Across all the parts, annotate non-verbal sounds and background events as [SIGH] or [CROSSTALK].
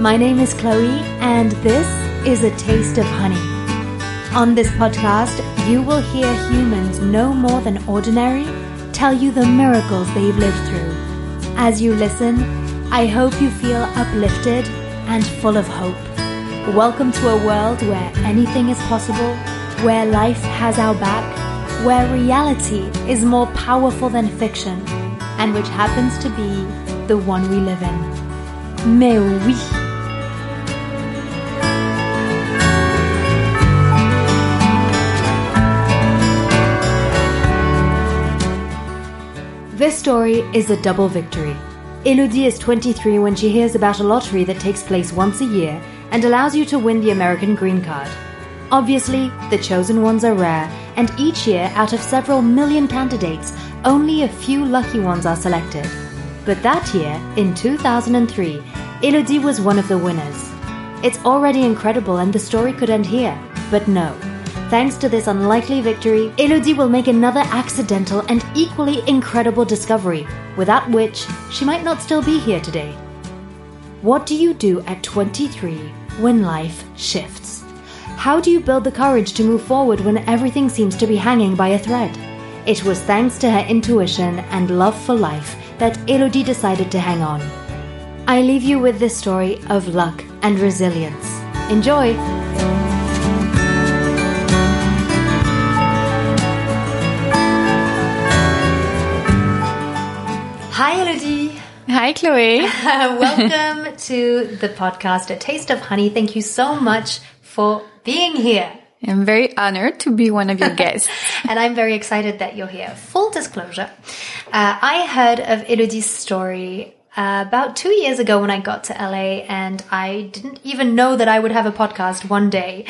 My name is Chloe, and this is A Taste of Honey. On this podcast, you will hear humans no more than ordinary tell you the miracles they've lived through. As you listen, I hope you feel uplifted and full of hope. Welcome to a world where anything is possible, where life has our back, where reality is more powerful than fiction, and which happens to be the one we live in. Mais oui! This story is a double victory. Elodie is 23 when she hears about a lottery that takes place once a year and allows you to win the American green card. Obviously, the chosen ones are rare, and each year, out of several million candidates, only a few lucky ones are selected. But that year, in 2003, Elodie was one of the winners. It's already incredible and the story could end here, but no. Thanks to this unlikely victory, Elodie will make another accidental and equally incredible discovery, without which she might not still be here today. What do you do at 23 when life shifts? How do you build the courage to move forward when everything seems to be hanging by a thread? It was thanks to her intuition and love for life that Elodie decided to hang on. I leave you with this story of luck and resilience. Enjoy! Hi, Chloe. [LAUGHS] Welcome to the podcast, A Taste of Honey. Thank you so much for being here. I'm very honored to be one of your [LAUGHS] guests. and I'm very excited that you're here. Full disclosure, uh, I heard of Elodie's story uh, about two years ago when I got to LA, and I didn't even know that I would have a podcast one day.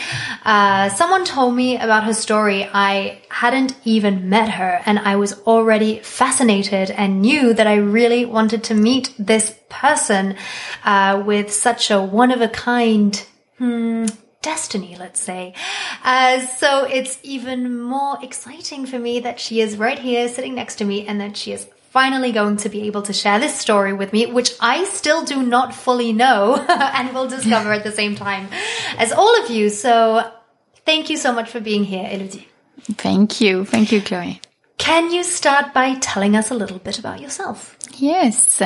Uh, someone told me about her story. I hadn't even met her, and I was already fascinated and knew that I really wanted to meet this person uh, with such a one of a kind. Hmm, destiny, let's say. Uh, so it's even more exciting for me that she is right here sitting next to me and that she is finally going to be able to share this story with me, which I still do not fully know [LAUGHS] and will discover at the same time as all of you. So thank you so much for being here, Elodie. Thank you. Thank you, Chloe. Can you start by telling us a little bit about yourself? Yes.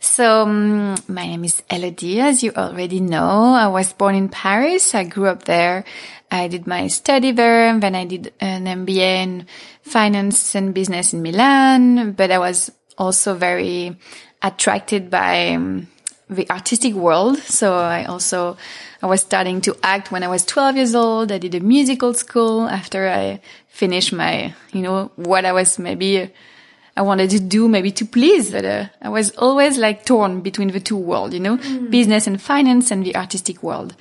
So, um, my name is Elodie, as you already know. I was born in Paris. I grew up there. I did my study there, and then I did an MBA in finance and business in Milan. But I was also very attracted by um, the artistic world. So I also, I was starting to act when I was 12 years old. I did a musical school after I finished my, you know, what I was maybe, I wanted to do maybe to please, but uh, I was always like torn between the two worlds, you know, mm. business and finance and the artistic world.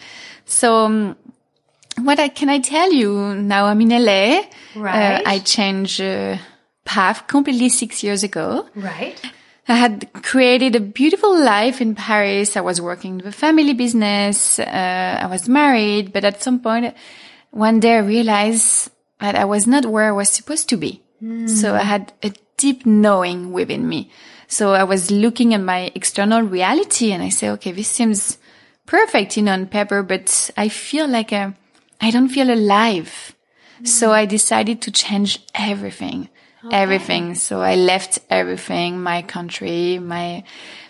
So, um, what I, can I tell you now? I'm in LA. Right. Uh, I changed uh, path completely six years ago. Right. I had created a beautiful life in Paris. I was working the family business. Uh, I was married, but at some point, one day I realized that I was not where I was supposed to be. Mm. So I had a deep knowing within me. So I was looking at my external reality and I say, okay, this seems perfect, you know, on paper, but I feel like a, I don't feel alive. Mm. So I decided to change everything. Okay. Everything. So I left everything, my country, my,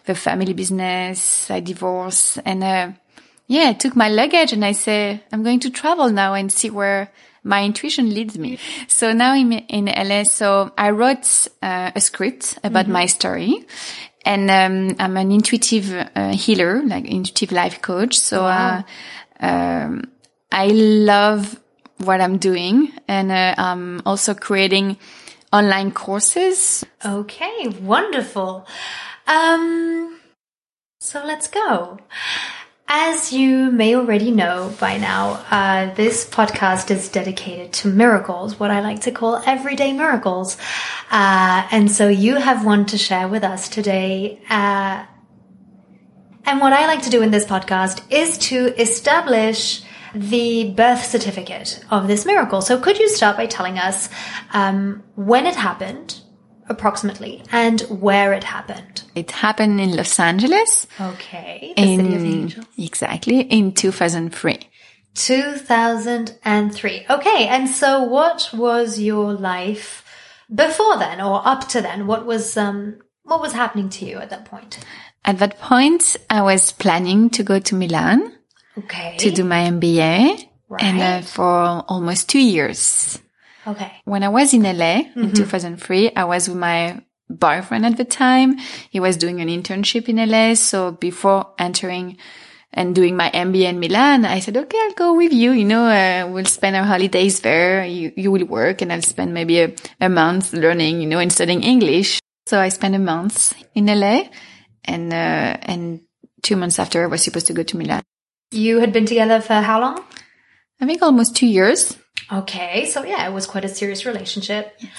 the family business, I divorced and, uh, yeah, I took my luggage and I say, I'm going to travel now and see where my intuition leads me. So now I'm in LA. So I wrote uh, a script about mm-hmm. my story and, um, I'm an intuitive uh, healer, like intuitive life coach. So, wow. uh, um, I love what I'm doing and, uh, I'm also creating online courses. Okay, wonderful. Um, so let's go. As you may already know by now, uh, this podcast is dedicated to miracles, what I like to call everyday miracles. Uh, and so you have one to share with us today. Uh, and what I like to do in this podcast is to establish the birth certificate of this miracle. So could you start by telling us um, when it happened, approximately and where it happened? It happened in Los Angeles. Okay. The city of In, angels. exactly in 2003. 2003. Okay. And so what was your life before then or up to then? What was, um, what was happening to you at that point? At that point, I was planning to go to Milan Okay. to do my MBA and uh, for almost two years. Okay. When I was in LA in 2003, I was with my boyfriend at the time. He was doing an internship in LA. So before entering and doing my MBA in Milan, I said, okay, I'll go with you. You know, uh, we'll spend our holidays there. You, you will work and I'll spend maybe a, a month learning, you know, and studying English. So I spent a month in LA and, uh, and two months after I was supposed to go to Milan. You had been together for how long? I think almost two years. Okay. So yeah, it was quite a serious relationship. Yes.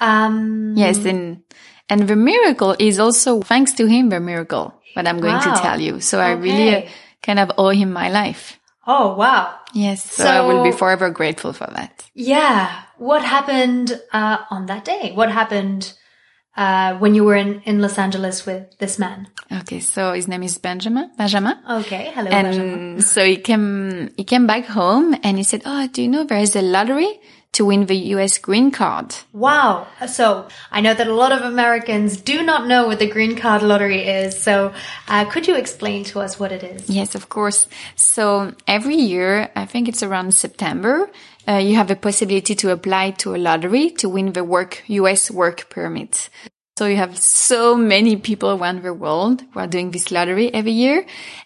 Um, Yes, and and the miracle is also thanks to him the miracle that I'm going Wow. to tell you. So I really uh, kind of owe him my life. Oh, wow. Yes, so, I will be forever grateful for that. Yeah. What happened, uh, on that day? What happened, uh, when you were in, in Los Angeles with this man? Okay, so his name is Benjamin. Benjamin. Okay. Hello, Benjamin. And so he came, he came back home and he said, "Oh, do you know there is a lottery to win the U.S. green card?" Wow. So I know that a lot of Americans do not know what the green card lottery is. So, uh, could you explain to us what it is? Yes, of course. So every year, I think it's around September, uh, you have the possibility to apply to a lottery to win the work, US work permit. So you have so many people around the world who are doing this lottery every year.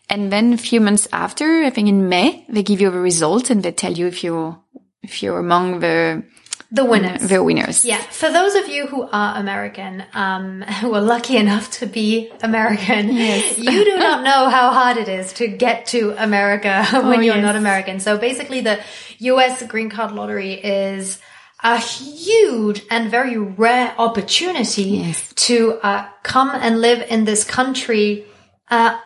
And then a few months after, I think in May, they give you the result and they tell you if you, if you're among the, The winners. the winners. Yeah, for those of you who are American, um, [LAUGHS] who are lucky enough to be American, [LAUGHS] you do not know how hard it is to get to America [LAUGHS] when you're yes. not American. So basically the US green card lottery is a huge and very rare opportunity to uh, come and live in this country uh,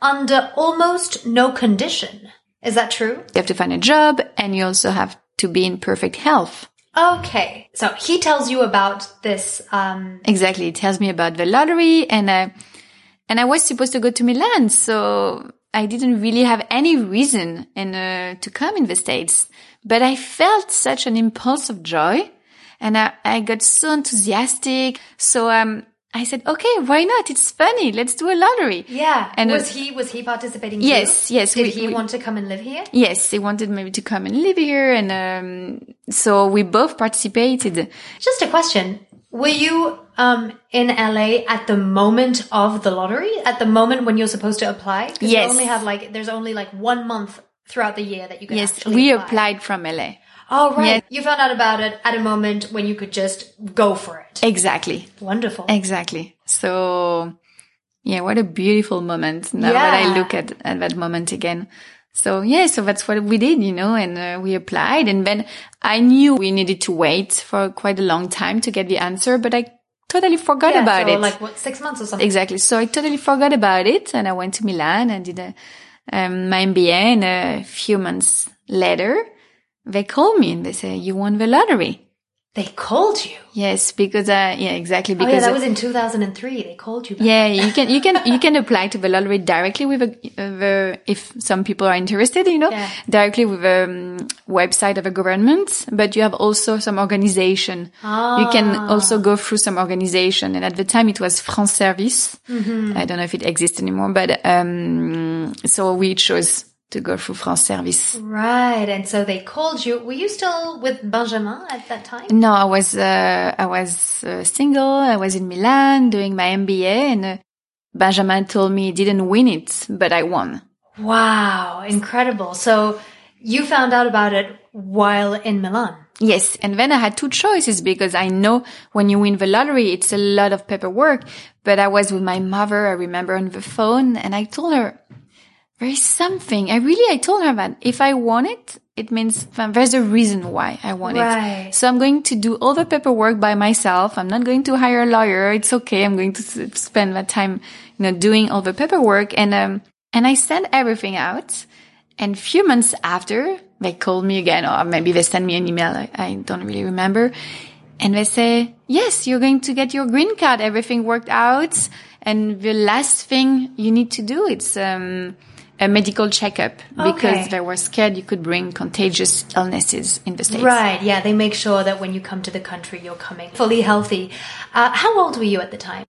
under almost no condition. Is that true? You have to find a job and you also have to be in perfect health. Okay, so he tells you about this um, Exactly. He tells me about the lottery and, uh, and I was supposed to go to Milan. So I didn't really have any reason and, uh, to come in the States, but I felt such an impulse of joy and I, I got so enthusiastic. So, um, I said, okay, why not? It's funny. Let's do a lottery. Yeah. And was he was he participating? Yes, too? yes, Did we- he we- want to come and live here? Yes, He wanted maybe to come and live here. And, um, so we both participated. Just a question. Were you um in LA at the moment of the lottery? At the moment when you're supposed to apply? Yes. You only have like there's only like one month throughout the year that you can. Yes, we apply. applied from LA. Oh right. Yes. You found out about it at a moment when you could just go for it. Exactly. Wonderful. Exactly. So yeah, what a beautiful moment now that I look at, at that moment again. So yeah, so that's what we did, you know, and uh, we applied and then I knew we needed to wait for quite a long time to get the answer, but I totally forgot Yeah, about so it. Like what six months or something? Exactly. So I totally forgot about it and I went to Milan and did a, um, my MBA and a few months later, they called me and they say, you won the lottery. They called you. Yes, because, uh, yeah, exactly. Oh Because yeah, that was in 2003. They called you. Back. Yeah, you can you can you can apply to the lottery directly with a, uh, the if some people are interested, you know, Yeah. directly with the um, website of a government. But you have also some organization. Ah. You can Ah. also go through some organization. And at the time, it was France Service. Mm-hmm. I don't know if it exists anymore, but um, so we chose to go through France Service. Right. And so they called you. Were you still with Benjamin at that time? No, I was uh, I was uh, single. I was in Milan doing my MBA, and uh, Benjamin told me he didn't win it, but I won. Wow. Incredible. So you found out about it while in Milan. Yes, and then I had two choices because I know when you win the lottery, it's a lot of paperwork. But I was with my mother, I remember on the phone, and I told her, there is something. I really, I told her that if I want it, it means there's a reason why I want Right. it. So I'm going to do all the paperwork by myself. I'm not going to hire a lawyer. It's okay. I'm going to spend that time, you know, doing all the paperwork. And, um, and I sent everything out. And a few months after, they called me again, or maybe they sent me an email. I, I don't really remember. and they say, yes, you're going to get your green card. Everything worked out. And the last thing you need to do, it's, um, a medical checkup because Okay. they were scared you could bring contagious illnesses in the States. Right. Yeah. They make sure that when you come to the country, you're coming fully healthy. Uh, how old were you at the time?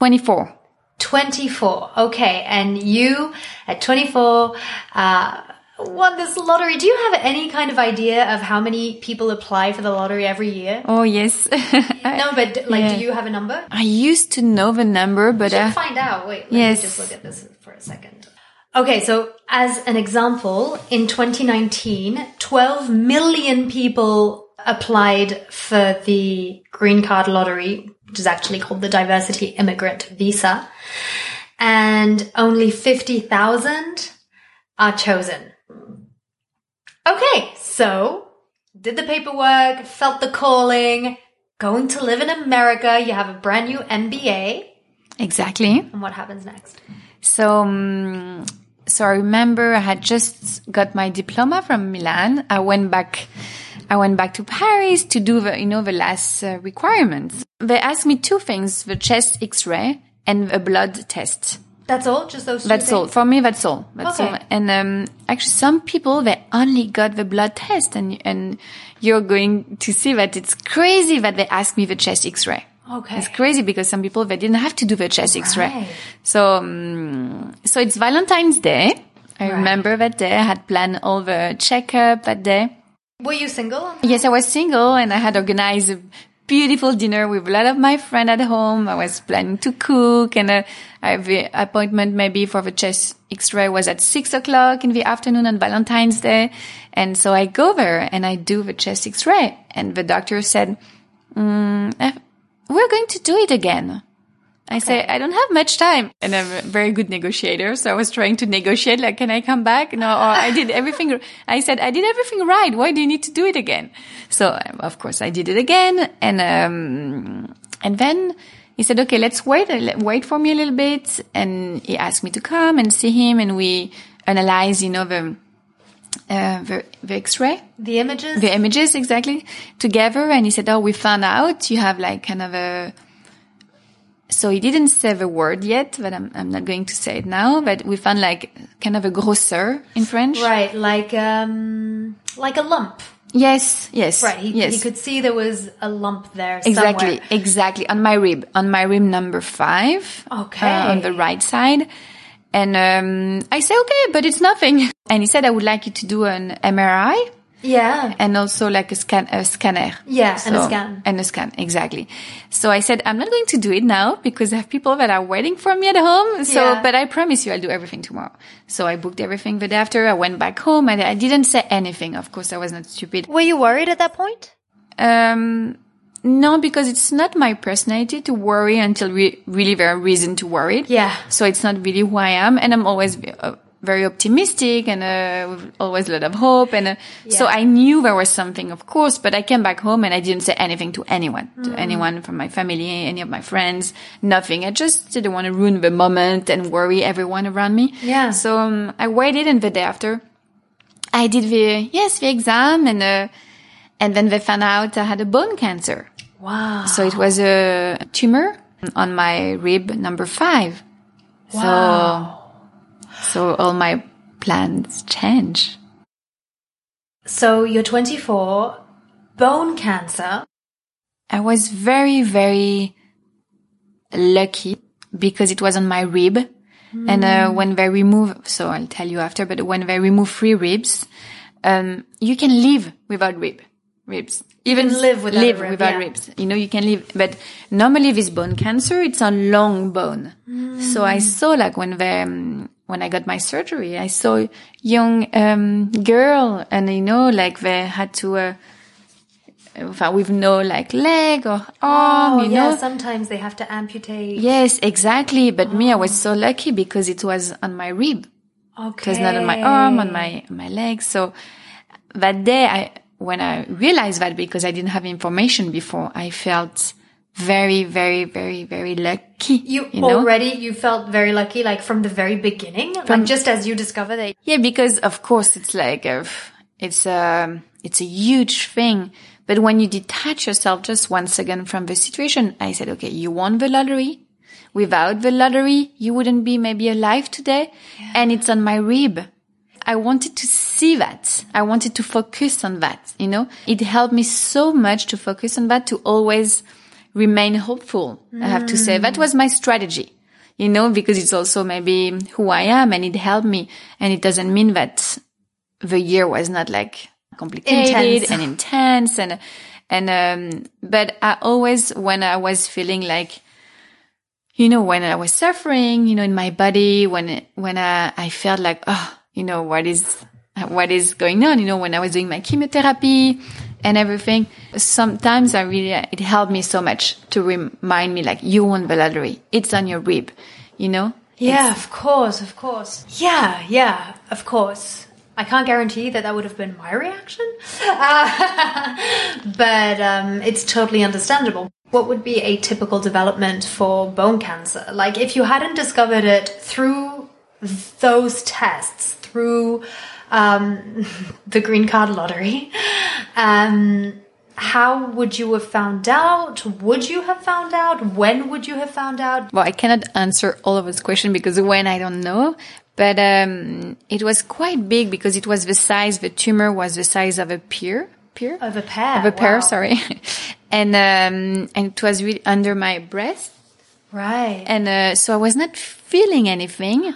24. 24. Okay. And you at 24, uh, won this lottery. Do you have any kind of idea of how many people apply for the lottery every year? Oh, yes. [LAUGHS] No, but like, Yeah. do you have a number? I used to know the number, but should uh, find out. Wait, let yes. me just look at this for a second. Okay, so as an example, in 2019, 12 million people applied for the green card lottery, which is actually called the diversity immigrant visa, and only 50,000 are chosen. Okay, so did the paperwork, felt the calling, going to live in America, you have a brand new MBA. exactly. And what happens next? So, um, so I remember I had just got my diploma from Milan. I went back, I went back to Paris to do the, you know, the last uh, requirements. They asked me two things, the chest x-ray and a blood test. That's all? Just those two That's all. For me, that's all. That's Okay. all. And um, actually, some people they only got the blood test, and and you're going to see that it's crazy that they asked me the chest X-ray. Okay. It's crazy because some people they didn't have to do the chest X-ray. Right. So um, so it's Valentine's Day. I Right. remember that day. I had planned all the checkup that day. Were you single? Yes, I was single and I had organized a beautiful dinner with a lot of my friends at home. I was planning to cook and uh, I have the appointment maybe for the chest x-ray was at six o'clock in the afternoon on Valentine's Day. And so I go there and I do the chest x-ray and the doctor said, mm, eh, we're going to do it again. I say, I don't have much time. And I'm a very good negotiator. So I was trying to negotiate, like, can I come back? No, or I did everything. I said, I did everything right. Why do you need to do it again? So um, of course I did it again. And, um, and then he said, okay, let's wait, uh, wait for me a little bit. And he asked me to come and see him and we analyze, you know, the, uh, the, the x-ray The images? the images exactly together and he said oh we found out you have like kind of a so he didn't say the word yet but i'm, I'm not going to say it now but we found like kind of a grosseur in french right, like um like a lump. yes yes Right. He, yes he could see there was a lump there exactly somewhere. exactly on my rib on my rib number five Okay. uh, on the right side and um i say okay but it's nothing. [LAUGHS] And he said i would like you to do an mri Yeah. and also like a scan a scanner. Yeah, and a scan. and a scan exactly. So i said i'm not going to do it now because i have people that are waiting for me at home. So Yeah. but i promise you i'll do everything tomorrow. So i booked everything the day after. I went back home and i didn't say anything. Of course i was not stupid. Were you worried at that point? um no because it's not my personality to worry until re- really there are reason to worry Yeah. so it's not really who i am and i'm always uh, very optimistic and uh, with always a lot of hope and uh, so i knew there was something of course but i came back home and i didn't say anything to anyone to Mm. anyone from my family any of my friends nothing i just didn't want to ruin the moment and worry everyone around me Yeah. so um, i waited and the day after i did the yes the exam and uh, and then they found out i had a bone cancer Wow. so it was a tumor on my rib number five. Wow. So, so all my plans change. So you're 24, bone cancer. I was very, very lucky because it was on my rib. And uh, when they remove, so I'll tell you after, but when they remove three ribs, um, you can live without rib, ribs. Even live without live rib, without yeah. ribs. You know, you can live, but normally this bone cancer, it's a long bone. So I saw like when they, um, when I got my surgery, I saw young, um, girl and you know, like they had to, uh, with no like leg or arm, Oh, you yeah. know. Sometimes they have to amputate. Yes, exactly. But me, I was so lucky because it was on my rib. Okay. It was not on my arm, on my, on my leg. So that day, I, when I realized that because I didn't have information before, I felt very, very, very, very lucky. You, know? already, you felt very lucky, like from the very beginning, like just as you discovered that. Yeah, because of course it's like a, it's a, it's a huge thing, But when you detach yourself just one second from the situation, I said, okay, you won the lottery. Without the lottery, you wouldn't be maybe alive today. Yeah. And it's on my rib. I wanted to see that. I wanted to focus on that, you know, it helped me so much to focus on that, to always remain hopeful. Mm. I have to say that was my strategy, you know, because it's also maybe who I am and it helped me. And it doesn't mean that the year was not like complicated intense. and intense and and um but I always when I was feeling like you know when I was suffering you know in my body when when I I felt like oh you know what is what is going on you know when I was doing my chemotherapy and everything sometimes I really it helped me so much to remind me like you won the lottery it's on your rib you know yeah it's, of course of course yeah yeah of course I can't guarantee that that would have been my reaction, uh, [LAUGHS] but um, it's totally understandable. What would be a typical development for bone cancer? Like, if you hadn't discovered it through those tests, through um, [LAUGHS] the green card lottery, um, how would you have found out? Would you have found out? When would you have found out? Well, I cannot answer all of this question because when I don't know, but um, it was quite big because it was the size. The tumor was the size of a pear. Pear of a pear. Of a pear. Wow. Sorry, [LAUGHS] and um, and it was really under my breast. Right. And uh, so I was not feeling anything,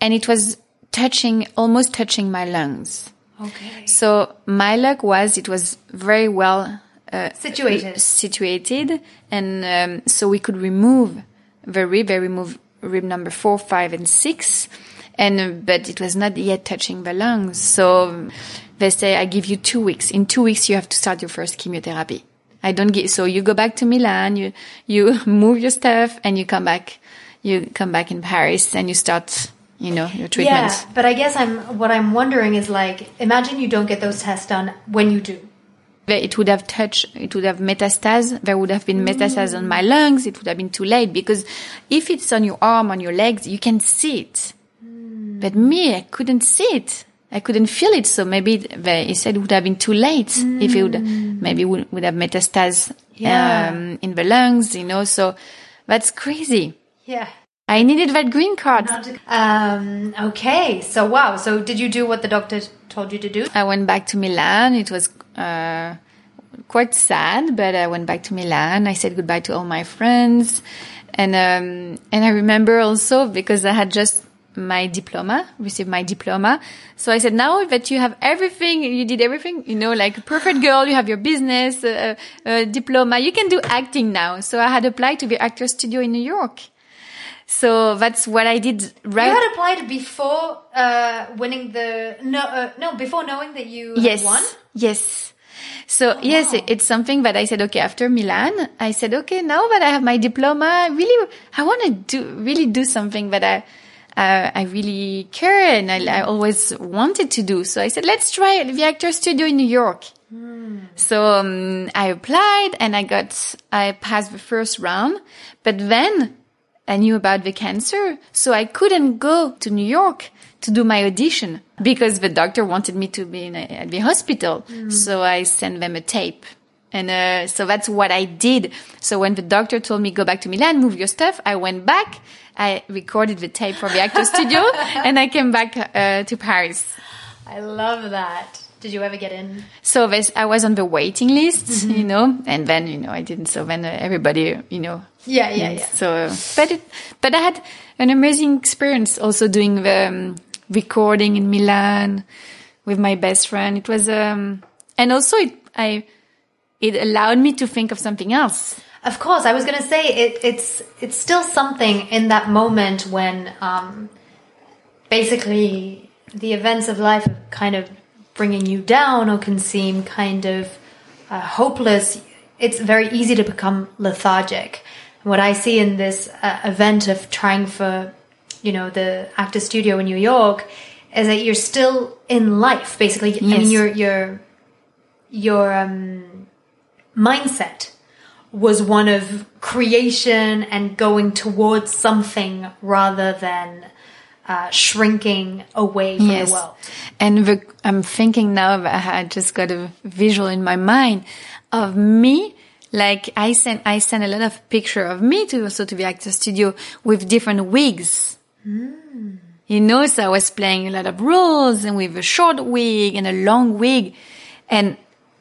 and it was touching, almost touching my lungs. Okay. So my luck was it was very well uh, situated. Situated, and um, so we could remove the rib. They remove rib number four, five, and six and uh, but it was not yet touching the lungs. So they say, I give you two weeks. In two weeks, you have to start your first chemotherapy. I don't give, so you go back to Milan, you, you [LAUGHS] move your stuff and you come back, you come back in Paris and you start, you know, your treatment. Yeah, but I guess I'm, what I'm wondering is like, imagine you don't get those tests done when you do. It would have touched, it would have metastase. There would have been metastase mm. on my lungs. It would have been too late because if it's on your arm, on your legs, you can see it. But me, I couldn't see it. I couldn't feel it. So maybe they said it would have been too late mm. if it would, maybe would, would have metastases yeah. um, in the lungs, you know. So that's crazy. Yeah. I needed that green card. Um, okay. So wow. So did you do what the doctor told you to do? I went back to Milan. It was, uh, quite sad, but I went back to Milan. I said goodbye to all my friends. And, um, and I remember also because I had just my diploma, received my diploma. So I said, now that you have everything, you did everything, you know, like perfect girl, you have your business, uh, uh, diploma, you can do acting now. So I had applied to the actor studio in New York. So that's what I did. Right. You had applied before uh, winning the no uh, no before knowing that you yes won. Yes. So oh, yes, wow. it's something that I said, okay, after Milan, I said, okay, now that I have my diploma, really, I want to do, really do something that I, uh, I really care and I, I, always wanted to do. So I said, let's try the actor studio in New York. Mm. So um, I applied and I got, I passed the first round, but then I knew about the cancer. So I couldn't go to New York to do my audition because the doctor wanted me to be a, at the hospital. Mm. So I sent them a tape. And uh, so that's what I did. So when the doctor told me go back to Milan, move your stuff, I went back I recorded the tape for the actor studio [LAUGHS] and I came back uh, to Paris. I love that. Did you ever get in? So this, I was on the waiting list, mm-hmm. you know, and then, you know, I didn't. So then uh, everybody, you know. Yeah, yeah, yeah. So, but it, but I had an amazing experience also doing the um, recording in Milan with my best friend. It was, um, and also it, I, it allowed me to think of something else. Of course, I was going to say it, it's it's still something in that moment when um, basically the events of life are kind of bringing you down or can seem kind of uh, hopeless. It's very easy to become lethargic. What I see in this uh, event of trying for, you know, the actor studio in New York is that you're still in life. Basically, yes. I mean, your your your um, mindset was one of creation and going towards something rather than uh, shrinking away from yes. the world. And the, I'm thinking now, I just got a visual in my mind. of me. Like I sent, I sent a lot of picture of me to also to the actor studio with different wigs. You know, so I was playing a lot of roles and with a short wig and a long wig. And,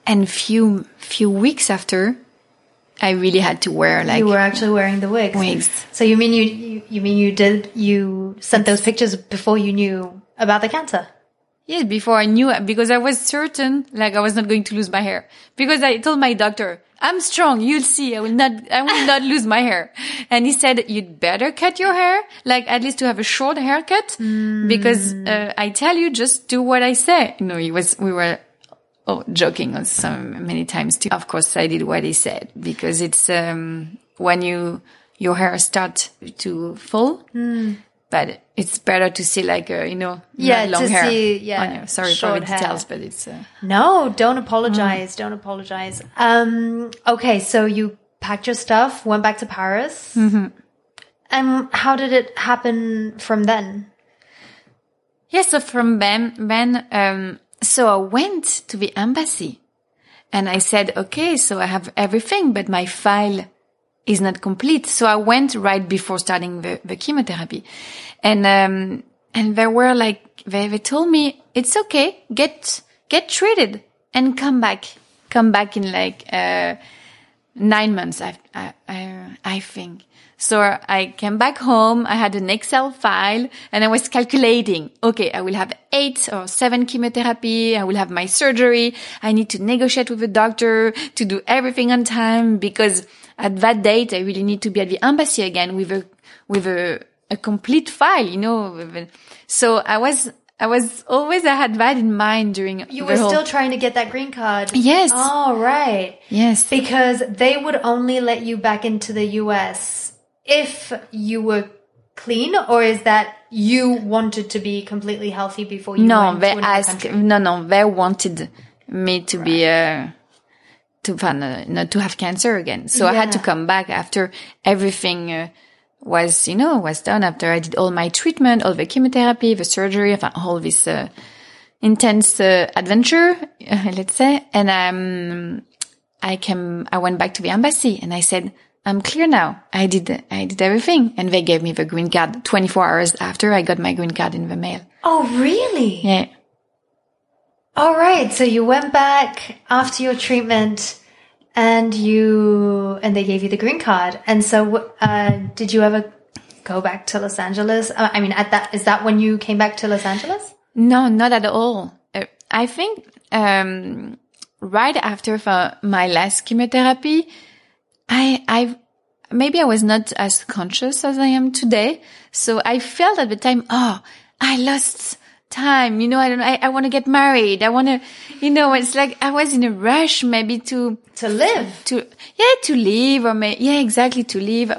and few, few weeks after, I really had to wear like, You were actually wearing the wigs. Wigs. So you mean you, you, you mean you did, you sent those pictures before you knew about the cancer? Yes, before I knew it, because I was certain, like I was not going to lose my hair. Because I told my doctor, I'm strong, you'll see, I will not, I will not [LAUGHS] lose my hair. And he said, you'd better cut your hair, like at least to have a short haircut, because, uh, I tell you, just do what I say. No, he was, we were, oh, joking on some, many times too. Of course, I did what he said, because it's, um, when you, your hair start to fall, but it's better to see like a, you know, Yeah, long hair. see- yeah. Sorry for the details, but it's, uh, No, don't apologize. Don't apologize. Um, okay. So you packed your stuff, went back to Paris. Mm-hmm. And how did it happen from then? Yeah, so from then, then, um, so I went to the embassy and I said, okay, so I have everything, but my file is not complete. So I went right before starting the, the chemotherapy and, um, and they were like, they, they told me, it's okay, get, get treated and come back, come back in like, uh, nine months, I, I, I, I think. So I came back home. I had an Excel file and I was calculating. Okay, I will have eight or seven chemotherapy. I will have my surgery. I need to negotiate with the doctor to do everything on time because at that date, I really need to be at the embassy again with a, with a, a complete file, you know. So I was, I was always, I had that in mind during You were whole- still trying to get that green card. Yes. Oh, right. yes. Because they would only let you back into the US if you were clean, or is that you wanted to be completely healthy before you No, went they asked. country? No, no, they wanted me to be uh, to find, uh, not to have cancer again. So I had to come back after everything uh, was, you know, was done. After I did all my treatment, all the chemotherapy, the surgery, all this uh, intense uh, adventure, [LAUGHS] let's say. And um, I came. I went back to the embassy and I said. I'm clear now. I did, I did everything. And they gave me the green card 24 hours after I got my green card in the mail. Oh, really? Yeah. All right. So you went back after your treatment and you, and they gave you the green card. And so, uh, did you ever go back to Los Angeles? Uh, I mean, at that, is that when you came back to Los Angeles? No, not at all. Uh, I think um, right after for my last chemotherapy, I I maybe I was not as conscious as I am today. So I felt at the time, oh, I lost time. You know, I don't. I, I want to get married. I want to. You know, it's like I was in a rush, maybe to To live. to yeah to leave or may, yeah exactly to leave.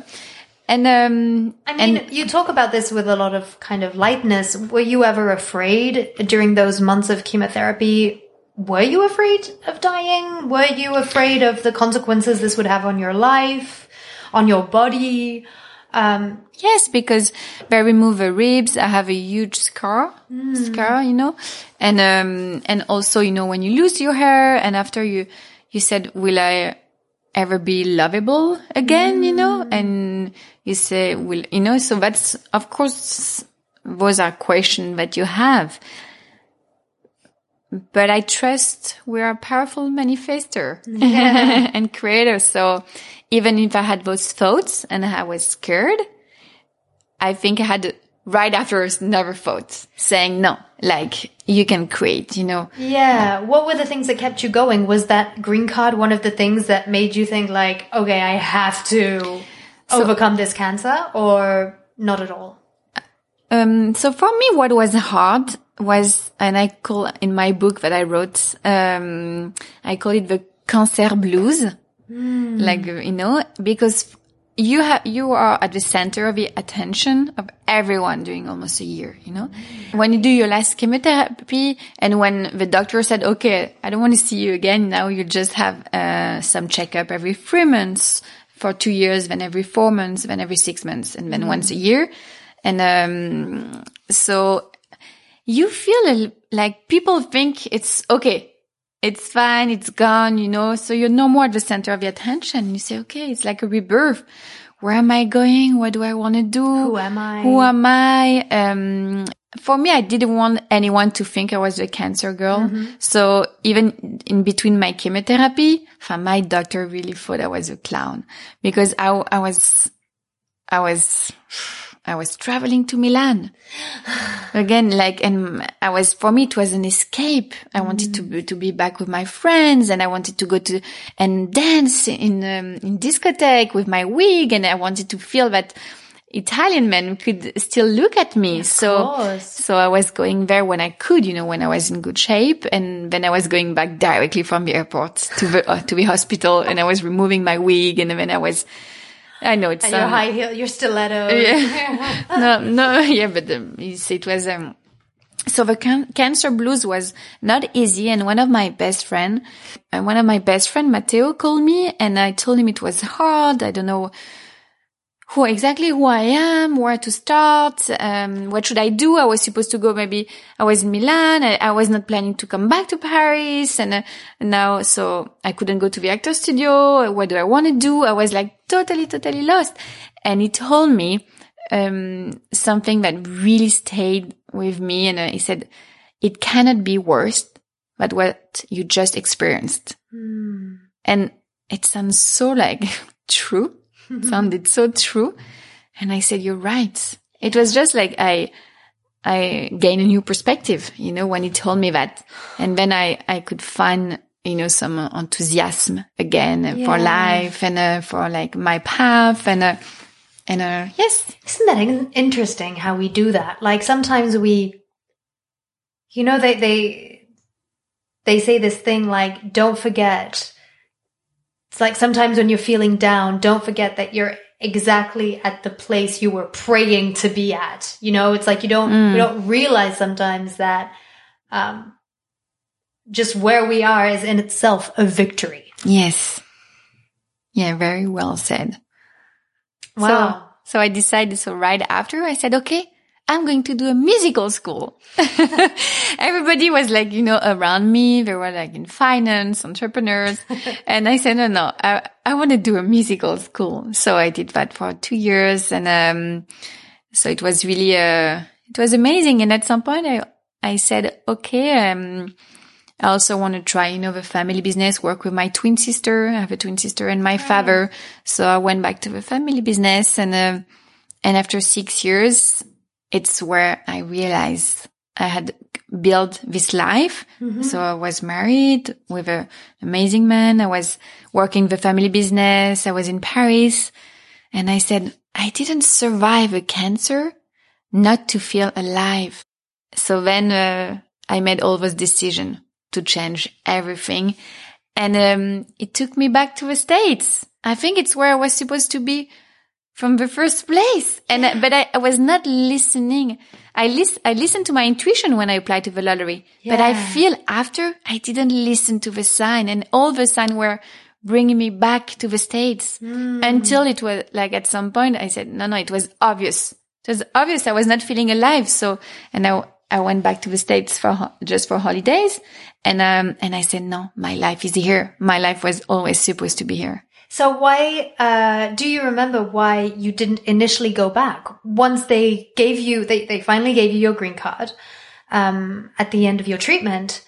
And um I mean, and you talk about this with a lot of kind of lightness. Were you ever afraid during those months of chemotherapy? Were you afraid of dying? Were you afraid of the consequences this would have on your life, on your body? Um, Yes, because they remove the ribs. I have a huge scar, scar, you know, and um, and also, you know, when you lose your hair, and after you, you said, "Will I ever be lovable again?" You know, and you say, "Will," you know. So that's, of course, those are questions that you have. But I trust we are a powerful manifester mm-hmm. [LAUGHS] and creator. So even if I had those thoughts and I was scared, I think I had right after another thought saying no, like you can create, you know. yeah. What were the things that kept you going? Was that green card one of the things that made you think like, okay, I have to overcome this cancer or not at all? Um, so for me, what was hard was, and I call in my book that I wrote, um, I call it the cancer blues. Like, you know, because you have, you are at the center of the attention of everyone during almost a year, you know? When you do your last chemotherapy and when the doctor said, okay, I don't want to see you again. Now you just have, uh, some checkup every three months for two years, then every four months, then every six months, and then once a year. And, um, so you feel like people think it's okay. it's fine, it's gone, you know, so you're no more at the center of the attention. You say, okay, it's like a rebirth. Where am I going? What do I want to do? Who am I? Who am I? Um, for me, I didn't want anyone to think I was a cancer girl. Mm-hmm. So even in between my chemotherapy, my doctor really thought I was a clown because I, I was, I was, I was traveling to Milan again, like, and I was, for me, it was an escape. I wanted to be, to be back with my friends and I wanted to go to and dance in, um, in discotheque with my wig. And I wanted to feel that Italian men could still look at me. so, course. so I was going there when I could, you know, when I was in good shape. And then I was going back directly from the airport to the, uh, to the hospital and I was removing my wig and then I was, I know it's And your um, high heel, your stiletto. yeah. [LAUGHS] no, no, yeah, but um, it was, um, so the can- cancer blues was not easy. And one of my best friend, uh, one of my best friend, Matteo called me and I told him it was hard. I don't know who exactly who I am, where to start, um, what should I do? I was supposed to go maybe, I was in Milan. I, I was not planning to come back to Paris and, uh, now, so I couldn't go to the actor studio. What do I want to do? I was like totally, totally lost. And he told me, um, something that really stayed with me. And uh, he said, it cannot be worse than what you just experienced. Hmm. And it sounds so like [LAUGHS] true. [LAUGHS] Sounded so true. And I said, you're right. It was just like I, I gained a new perspective, you know, when he told me that. And then I, I could find, you know, some enthusiasm again for life and uh, for like my path and, uh, and, uh, yes. Isn't that in- interesting how we do that? Like sometimes we, you know, they, they, they say this thing like, don't forget. It's like sometimes when you're feeling down, don't forget that you're exactly at the place you were praying to be at. You know, it's like you don't, we don't realize sometimes that, um, just where we are is in itself a victory. Yes. Yeah, very well said. Wow. So, so I decided, so right after I said, okay, I'm going to do a musical school. [LAUGHS] Everybody was like, you know, around me. They were like in finance, entrepreneurs. [LAUGHS] and I said, no, no, I, I want to do a musical school. So I did that for two years. And, um, so it was really, uh, it was amazing. And at some point I, I said, okay, um, I also want to try, you know, the family business, work with my twin sister. I have a twin sister and my father. So I went back to the family business and, uh, and after six years, it's where I realized I had built this life. So I was married with an amazing man. I was working the family business. I was in Paris and I said, I didn't survive a cancer not to feel alive. So then, uh, I made all those decisions to change everything. And, um, it took me back to the States. I think it's where I was supposed to be from the first place. And, but I, I was not listening. I list, I listened to my intuition when I applied to the lottery, but I feel after I didn't listen to the sign and all the sign were bringing me back to the States until it was like at some point I said, no, no, it was obvious. It was obvious I was not feeling alive. So, and I, I went back to the States for, just for holidays. And, um, and I said, no, my life is here. My life was always supposed to be here. So why, uh, do you remember why you didn't initially go back? Once they gave you, they, they finally gave you your green card, um, at the end of your treatment.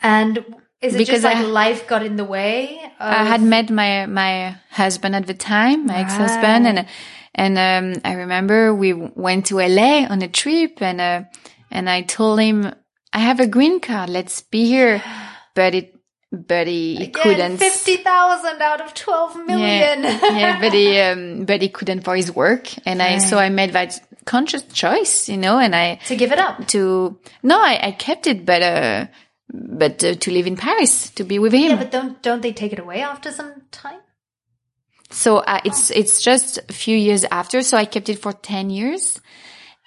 And is it Because just like I- life got in the way? Of, I had met my my husband at the time, my ex-husband, and and um, I remember we went to LA on a trip, and uh, and I told him I have a green card, let's be here, but it but he, he couldn't. 50,000 out of 12 million. Yeah, yeah, [LAUGHS] but he um, but he couldn't for his work, and I so I made that conscious choice, you know, and I to give it up. to no, I, I kept it, but uh, but uh, to live in Paris to be with him. Yeah, but don't, don't they take it away after some time? So uh, it's it's just a few years after. So I kept it for ten years,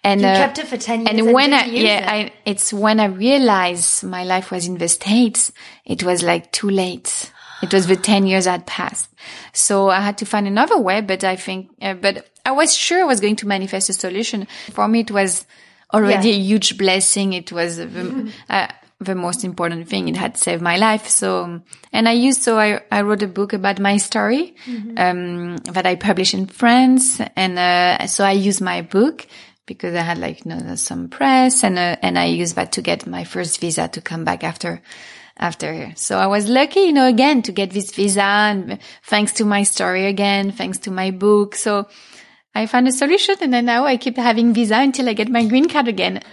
and You uh, kept it for 10 years. and when I yeah. I it's when I realized my life was in the states. It was like too late. It was the ten years had passed, so I had to find another way. But I think, uh, but I was sure I was going to manifest a solution. For me, it was already Yeah. a huge blessing. It was, um, uh, the most important thing. It had saved my life. So, and I used, so I, I wrote a book about my story, um, that I published in France. And, uh, so I used my book because I had like, you know, some press and, uh, and I used that to get my first visa to come back after, after. So I was lucky, you know, again to get this visa and thanks to my story again, thanks to my book. So I found a solution and then now I keep having visa until I get my green card again.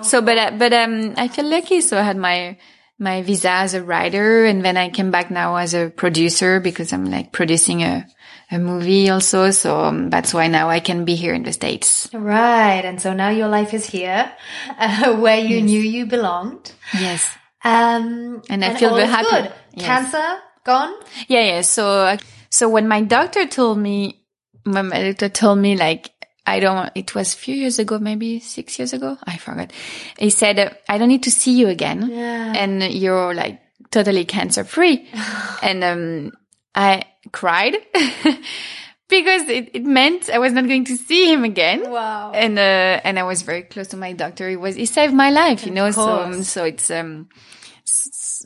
So, but, uh, but, um, I feel lucky. So I had my, my visa as a writer and then I came back now as a producer because I'm like producing a, a movie also. So that's why now I can be here in the States. Right. And so now your life is here, uh, [LAUGHS] where you knew you belonged. Yes. Um, And I feel all very happy. Good. Yes. Cancer gone. Yeah, yeah. So, so when my doctor told me, my doctor told me like, I don't, it was a few years ago, maybe six years ago. I forgot. He said, uh, I don't need to see you again. Yeah. And you're like totally cancer free. [LAUGHS] and, um, I cried [LAUGHS] because it, it meant I was not going to see him again. Wow. And, uh, and I was very close to my doctor. He was, he saved my life, you know, so, um, course. so it's, um,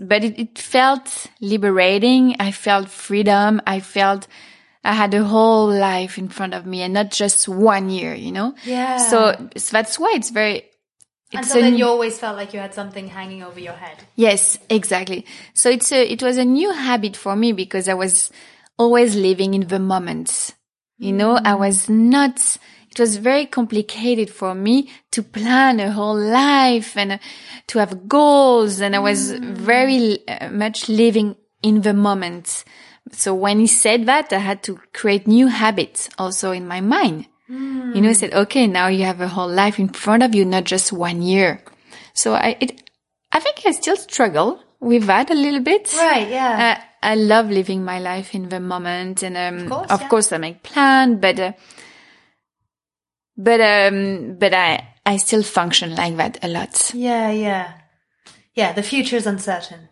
but it, it felt liberating. I felt freedom. I felt I had a whole life in front of me and not just one year, you know? Yeah. So, so that's why it's very, And so then you always felt like you had something hanging over your head. Yes, exactly. So it's a, it was a new habit for me because I was always living in the moment. You know, I was not, it was very complicated for me to plan a whole life and uh, to have goals. And I was very uh, much living in the moment. So when he said that, I had to create new habits also in my mind. You know, said, okay, now you have a whole life in front of you, not just one year. So I, it, I think I still struggle with that a little bit. Right. Yeah. Uh, I love living my life in the moment, and um, Of course, yeah. I make plan, but uh, but um, but I I still function like that a lot. yeah. Yeah. Yeah. The future is uncertain.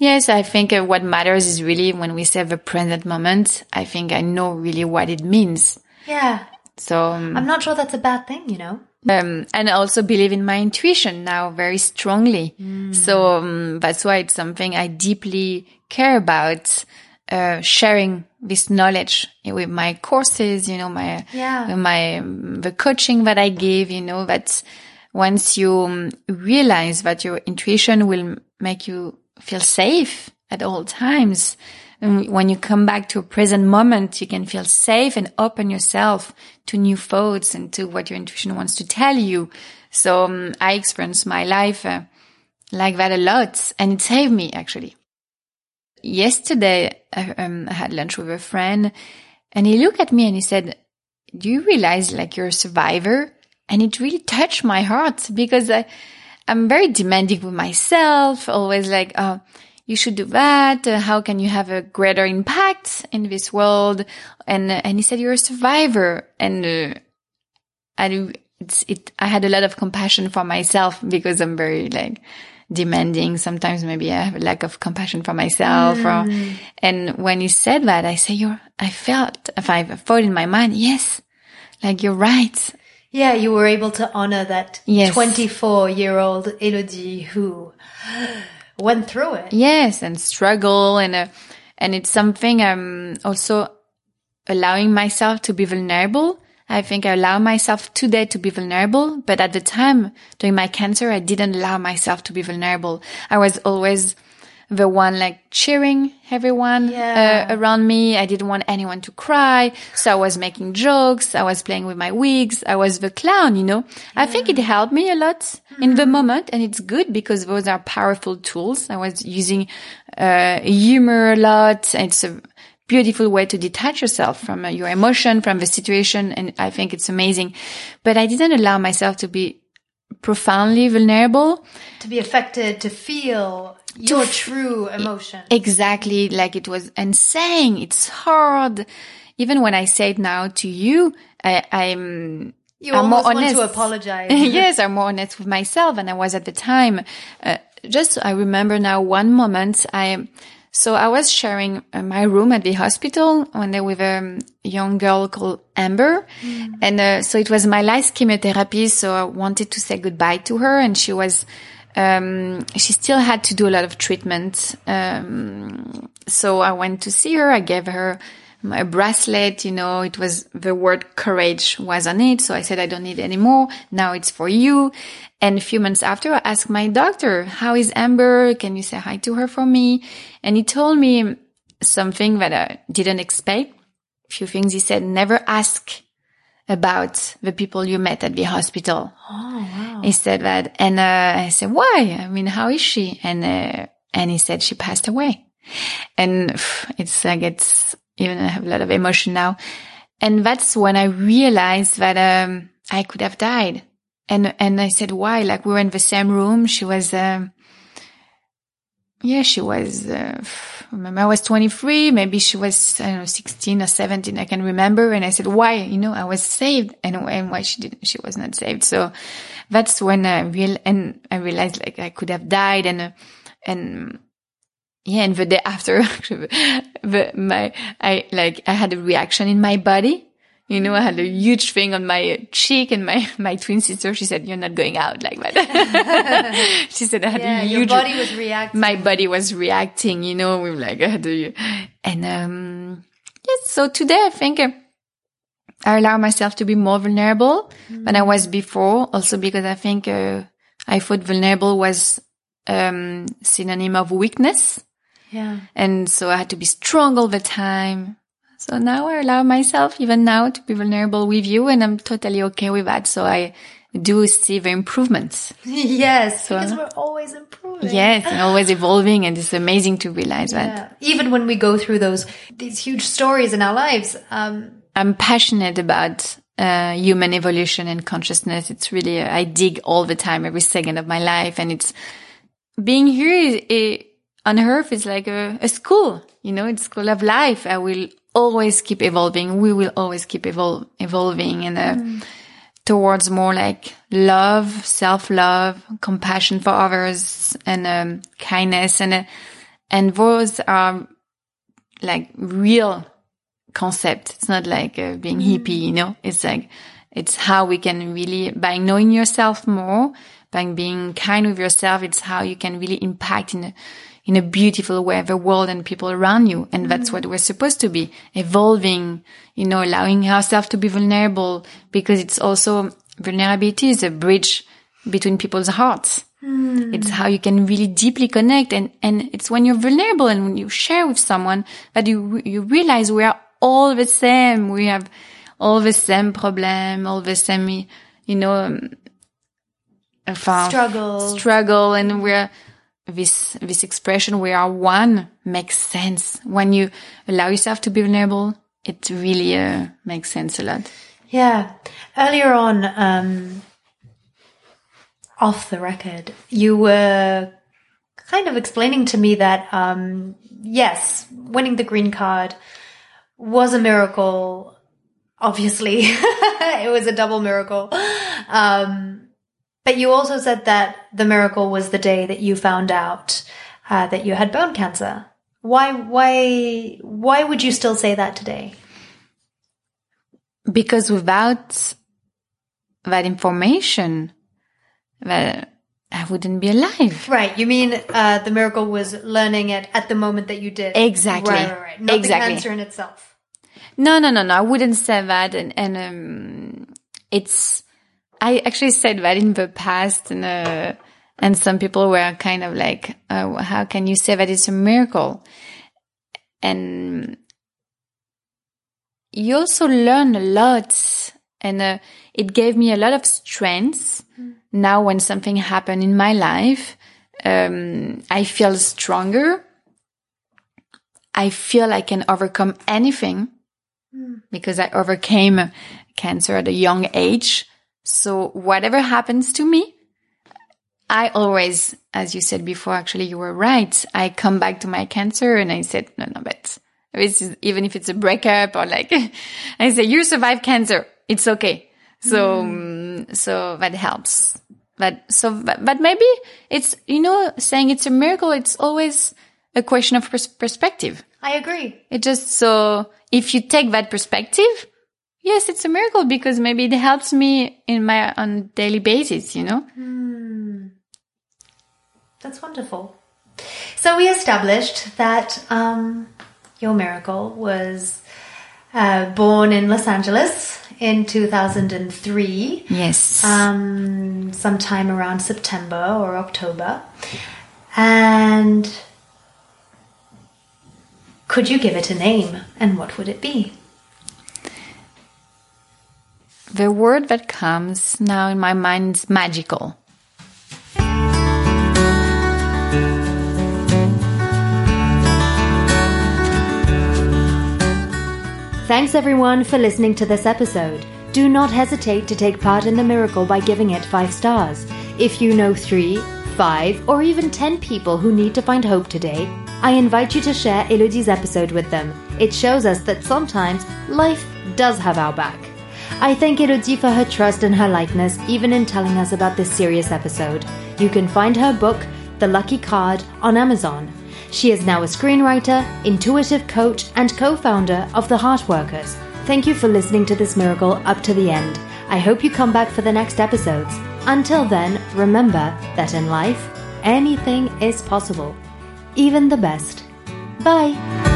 Yes, I think uh, what matters is really when we say the present moment. I think I know really what it means. Yeah. So um, I'm not sure that's a bad thing, you know? um, and I also believe in my intuition now very strongly. So um, that's why it's something I deeply care about. Uh, sharing this knowledge with my courses, you know, my Yeah. my um, the coaching that I give, you know, that once you um, realize that your intuition will make you feel safe at all times, when you come back to a present moment, you can feel safe and open yourself to new thoughts and to what your intuition wants to tell you. So um, I experienced my life uh, like that a lot, and it saved me actually. Yesterday, I, um, I had lunch with a friend, and he looked at me and he said, "Do you realize like you're a survivor?" And it really touched my heart because I, I'm very demanding with myself, always like, oh, you should do that. Uh, how can you have a greater impact in this world? And, uh, and he said, you're a survivor. And, uh, I, it's, it, I had a lot of compassion for myself because I'm very like demanding. Sometimes maybe I have a lack of compassion for myself or, and when he said that, I say, you're, I felt, if I thought in my mind, yes, like you're right. Yeah, you were able to honor that Yes. 24 year old Elodie who went through it. Yes, and struggle and uh, and it's something I'm also allowing myself to be vulnerable. I think I allow myself today to be vulnerable, but at the time during my cancer, I didn't allow myself to be vulnerable. I was always the one like cheering everyone Yeah. uh, around me. I didn't want anyone to cry. So I was making jokes. I was playing with my wigs. I was the clown, you know. I think it helped me a lot in the moment and it's good because those are powerful tools. I was using uh, humor a lot. It's a beautiful way to detach yourself from uh, your emotion, from the situation. And I think it's amazing. But I didn't allow myself to be profoundly vulnerable. To be affected, to feel your true emotion. Exactly like it was and saying it's hard. Even when I say it now to you, I, I'm You I'm more honest. to apologize. [LAUGHS] yes, I'm more honest with myself than I was at the time. Uh, just I remember now one moment I so I was sharing uh, my room at the hospital one day with a young girl called Amber, and uh, so it was my last chemotherapy. So I wanted to say goodbye to her, and she was um, she still had to do a lot of treatment. Um, so I went to see her. I gave her my bracelet, you know, it was the word courage was on it. So I said, I don't need any more. Now it's for you. And a few months after, I asked my doctor, how is Amber? Can you say hi to her for me? And he told me something that I didn't expect. A few things he said, never ask about the people you met at the hospital. Oh, wow. He said that. And, uh, I said, why? I mean, how is she? And, uh, and he said she passed away. And [SIGHS] it's like, it's, even I have a lot of emotion now. And that's when I realized that, um, I could have died. And, and I said, why? Like we were in the same room. She was, um, yeah, she was, uh, remember I was 23. Maybe she was, I don't know, 16 or 17. I can remember. And I said, why? You know, I was saved and, and why she didn't, she was not saved. So that's when I real, and I realized like I could have died and, uh, and yeah, and the day after, [LAUGHS] the, my, I, like, I had a reaction in my body. You know, I had a huge thing on my cheek and my, [LAUGHS] my twin sister, she said, you're not going out like that. [LAUGHS] she said, I had yeah, a huge, your body was reacting. my body was reacting, you know, with like, I had a, and, um, yes, so today I think uh, I allow myself to be more vulnerable mm. than I was before. Also because I think, uh, I thought vulnerable was, um, synonym of weakness. Yeah. And so I had to be strong all the time. So now I allow myself even now to be vulnerable with you and I'm totally okay with that. So I do see the improvements. [LAUGHS] yes, so, because we're always improving. Yes, and always [LAUGHS] evolving and it's amazing to realize yeah. that. Even when we go through those, these huge stories in our lives. Um, I'm passionate about uh, human evolution and consciousness. It's really, uh, I dig all the time, every second of my life. And it's being here is, it, on earth is like a, a school, you know, it's school of life. I will always keep evolving. We will always keep evol- evolving and, uh, mm. towards more like love, self-love, compassion for others and, um, kindness. And, uh, and those are like real concept. It's not like uh, being mm. hippie, you know, it's like, it's how we can really, by knowing yourself more, by being kind with yourself, it's how you can really impact in a, in a beautiful way the world and people around you. And that's mm-hmm. what we're supposed to be evolving, you know, allowing ourselves to be vulnerable because it's also vulnerability is a bridge between people's hearts. Mm. It's how you can really deeply connect. And, and it's when you're vulnerable and when you share with someone that you, you realize we are all the same. We have all the same problem, all the same, you know, um, struggle, struggle. And we're, this this expression we are one makes sense. When you allow yourself to be vulnerable it really uh, makes sense a lot. Yeah. Earlier on um, off the record you were kind of explaining to me that um, yes winning the green card was a miracle obviously. [LAUGHS] It was a double miracle. Um, but you also said that the miracle was the day that you found out uh, that you had bone cancer. Why, why, why would you still say that today? Because without that information, that I wouldn't be alive. Right. You mean uh, the miracle was learning it at the moment that you did. Exactly. Right, right, right. Not exactly. the cancer in itself. No, no, no, no. I wouldn't say that. And, and um, it's I actually said that in the past, and uh, and some people were kind of like, uh, "How can you say that it's a miracle?" And you also learn a lot, and uh, it gave me a lot of strength. Mm. Now, when something happened in my life, um, I feel stronger. I feel I can overcome anything mm. because I overcame cancer at a young age. So whatever happens to me, I always, as you said before, actually, you were right. I come back to my cancer and I said, no, no, but this is, even if it's a breakup or like, [LAUGHS] I say, you survive cancer. It's okay. So, mm. um, so that helps. But so, but, but, maybe it's, you know, saying it's a miracle. It's always a question of pers- perspective. I agree. It just, so if you take that perspective, yes, it's a miracle because maybe it helps me in my on daily basis, you know? Mm. That's wonderful. So we established that um, your miracle was uh, born in Los Angeles in 2003. Yes. Um, sometime around September or October. And could you give it a name and what would it be? The word that comes now in my mind is magical. Thanks everyone for listening to this episode. Do not hesitate to take part in the miracle by giving it 5 stars. If you know 3, 5, or even 10 people who need to find hope today, I invite you to share Elodie's episode with them. It shows us that sometimes life does have our back. I thank Elodie for her trust and her likeness, even in telling us about this serious episode. You can find her book, The Lucky Card, on Amazon. She is now a screenwriter, intuitive coach, and co founder of The Heartworkers. Thank you for listening to this miracle up to the end. I hope you come back for the next episodes. Until then, remember that in life, anything is possible, even the best. Bye!